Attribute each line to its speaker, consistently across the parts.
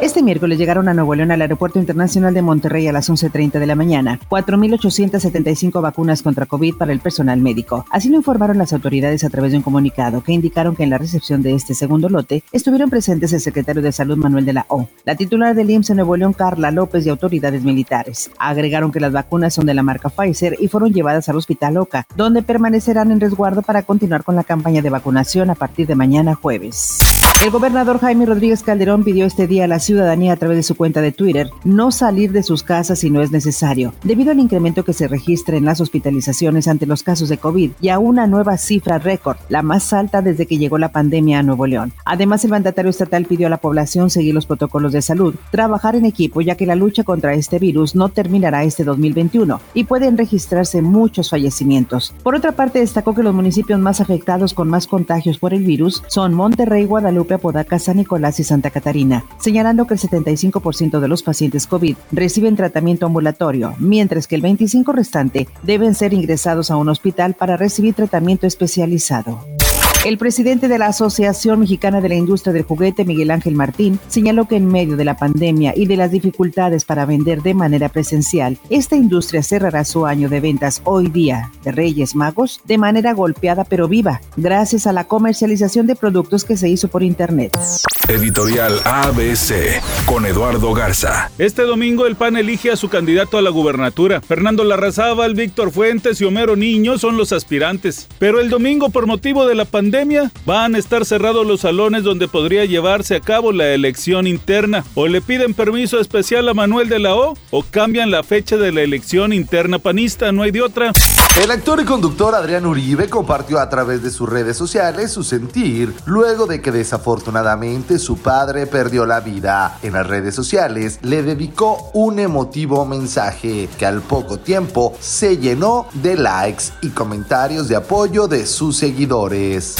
Speaker 1: Este miércoles llegaron a Nuevo León al Aeropuerto Internacional de Monterrey a las 11.30 de la mañana 4.875 vacunas contra COVID para el personal médico. Así lo informaron las autoridades a través de un comunicado que indicaron que en la recepción de este segundo lote estuvieron presentes el secretario de Salud Manuel de la O, la titular del IMSS en Nuevo León Carla López y autoridades militares. Agregaron que las vacunas son de la marca Pfizer y fueron llevadas al Hospital Oca, donde permanecerán en resguardo para continuar con la campaña de vacunación a partir de mañana jueves. El gobernador Jaime Rodríguez Calderón pidió este día a la ciudadanía a través de su cuenta de Twitter no salir de sus casas si no es necesario, debido al incremento que se registra en las hospitalizaciones ante los casos de COVID y a una nueva cifra récord, la más alta desde que llegó la pandemia a Nuevo León. Además, el mandatario estatal pidió a la población seguir los protocolos de salud, trabajar en equipo ya que la lucha contra este virus no terminará este 2021 y pueden registrarse muchos fallecimientos. Por otra parte, destacó que los municipios más afectados con más contagios por el virus son Monterrey, Guadalupe, Apodaca, San Nicolás y Santa Catarina, señalando que el 75% de los pacientes COVID reciben tratamiento ambulatorio, mientras que el 25% restante deben ser ingresados a un hospital para recibir tratamiento especializado. El presidente de la Asociación Mexicana de la Industria del Juguete, Miguel Ángel Martín, señaló que en medio de la pandemia y de las dificultades para vender de manera presencial, esta industria cerrará su año de ventas hoy día de Reyes Magos de manera golpeada pero viva, gracias a la comercialización de productos que se hizo por Internet.
Speaker 2: Editorial ABC con Eduardo Garza.
Speaker 3: Este domingo el PAN elige a su candidato a la gubernatura. Fernando Larrazábal, Víctor Fuentes y Homero Niño son los aspirantes. Pero el domingo, por motivo de la pandemia, van a estar cerrados los salones donde podría llevarse a cabo la elección interna. O le piden permiso especial a Manuel de la O o cambian la fecha de la elección interna panista. No hay de otra.
Speaker 4: El actor y conductor Adrián Uribe compartió a través de sus redes sociales su sentir luego de que desafortunadamente su padre perdió la vida. En las redes sociales le dedicó un emotivo mensaje que al poco tiempo se llenó de likes y comentarios de apoyo de sus seguidores.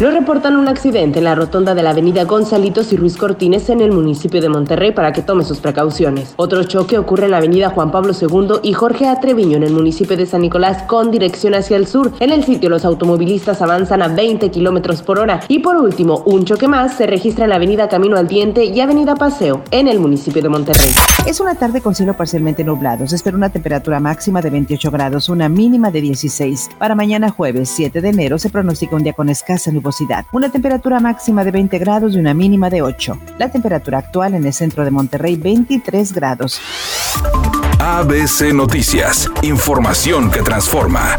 Speaker 5: Nos reportan un accidente en la rotonda de la avenida Gonzalitos y Ruiz Cortines en el municipio de Monterrey para que tome sus precauciones. Otro choque ocurre en la avenida Juan Pablo II y Jorge Atreviño en el municipio de San Nicolás con dirección hacia el sur. En el sitio los automovilistas avanzan a 20 kilómetros por hora. Y por último, un choque más se registra en la avenida Camino al Diente y avenida Paseo en el municipio de Monterrey.
Speaker 1: Es una tarde con cielo parcialmente nublado. Se espera una temperatura máxima de 28 grados, una mínima de 16. Para mañana jueves 7 de enero se pronostica un día con escasa una temperatura máxima de 20 grados y una mínima de 8. La temperatura actual en el centro de Monterrey 23 grados.
Speaker 2: ABC Noticias, información que transforma.